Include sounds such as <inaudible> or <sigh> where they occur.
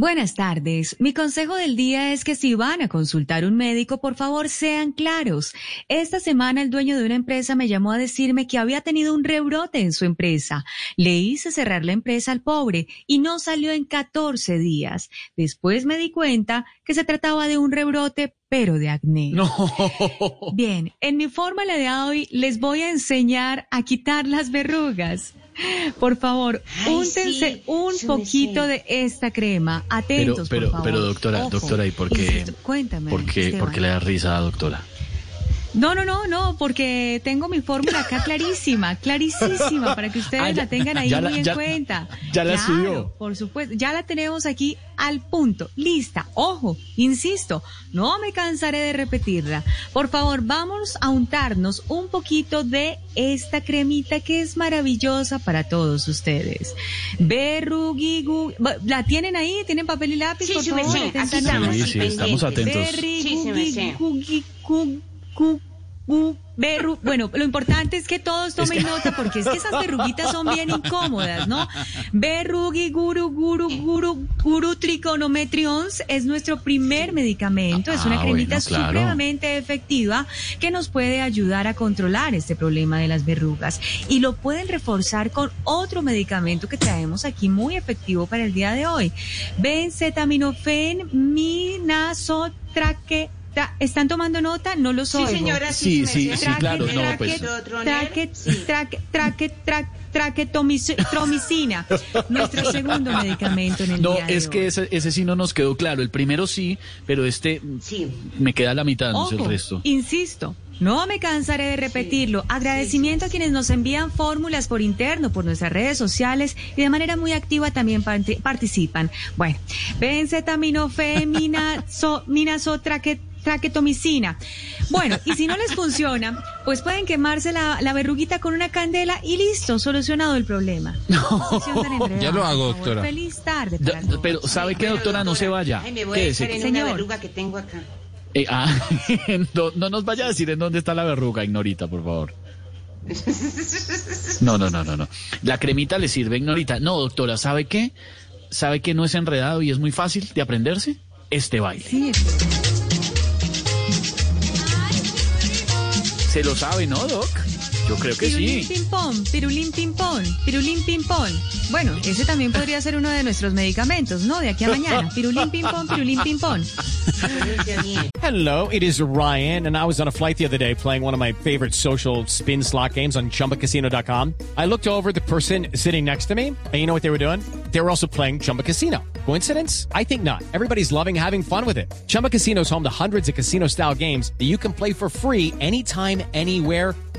Buenas tardes. Mi consejo del día es que si van a consultar un médico, por favor sean claros. Esta semana el dueño de una empresa me llamó a decirme que había tenido un rebrote en su empresa. Le hice cerrar la empresa al pobre y no salió en 14 días. Después me di cuenta que se trataba de un rebrote pero de acné. No. Bien, en mi fórmula de hoy les voy a enseñar a quitar las verrugas. Por favor, Ay, úntense sí, un poquito de esta crema. Pero, Atentos, pero, por favor. pero doctora, Ojo. doctora, ¿y por qué? Cuéntame. ¿Por qué, por qué le da risa, doctora? No, no, no, no, porque tengo mi fórmula acá <laughs> clarísima, clarísima, para que ustedes Ah, ya- la tengan ahí la- muy en ya- cuenta. ya la Claro, estudió. Por supuesto, ya la tenemos aquí al punto, lista. Ojo, insisto, no me cansaré de repetirla. Por favor, vamos a untarnos un poquito de esta cremita que es maravillosa para todos ustedes. Berrugigu, ¿la tienen ahí? ¿Tienen papel y lápiz? Sí, por sí, favor, sí, aquí atentamente. estamos, Sí, sí, sí, estamos atentos. Berri, Sí, sí, me gugi, sé. gugi, gu, gu, berru- Bueno, lo importante es que todos tomen nota porque es que esas verruguitas son bien incómodas, ¿no? Berrugi, guru, guru, guru, guru trigonometrions es nuestro primer medicamento. Es una Ah, cremita bueno, claro. supremamente efectiva que nos puede ayudar a controlar este problema de las verrugas. Y lo pueden reforzar con otro medicamento que traemos aquí muy efectivo para el día de hoy. Benzetaminofen minazotraque. ¿Están tomando nota? No los Sí, oigo. señora, Sí, sí, sí, sí, sé. claro, no, traque, pues. Traque, sí. traque, traque, traque, traquetomicina, nuestro segundo medicamento en el No, día de es que ese, ese sí no nos quedó claro. El primero sí, pero este Sí. me queda la mitad, no sé el resto. Insisto, no me cansaré de repetirlo. Agradecimiento a quienes nos envían fórmulas por interno, por nuestras redes sociales y de manera muy activa también participan. Bueno, benzetaminofemina, so, minazotraque- traquetomicina. Bueno, y si no les funciona, pues pueden quemarse la, la verruguita con una candela y listo, solucionado el problema. No, Ya lo hago, doctora. Feliz tarde para pero, ¿sabe qué, doctora? No se vaya. Ay, me voy a Quédese. en Señor. una verruga que tengo acá. Eh, ah, <laughs> no, no nos vaya a decir en dónde está la verruga, Ignorita, por favor. No, no, no, no, no. La cremita le sirve, Ignorita. No, doctora, ¿sabe qué? ¿Sabe que no es enredado y es muy fácil de aprenderse? Este baile. Sí, ¿Se lo sabe, no, Doc? Yo creo que Pirulín sí. ping pong, pirulín ping pong, pirulín ping pong. Bueno, ese también podría ser uno de nuestros medicamentos, ¿no? De aquí a mañana. Pirulín ping pong, pirulín ping pong. Hello, it is Ryan, and I was on a flight the other day playing one of my favorite social spin slot games on chumbacasino.com. I looked over the person sitting next to me, and you know what they were doing? They were also playing Chumba Casino. Coincidence? I think not. Everybody's loving having fun with it. Chumba Casino is home to hundreds of casino style games that you can play for free anytime, anywhere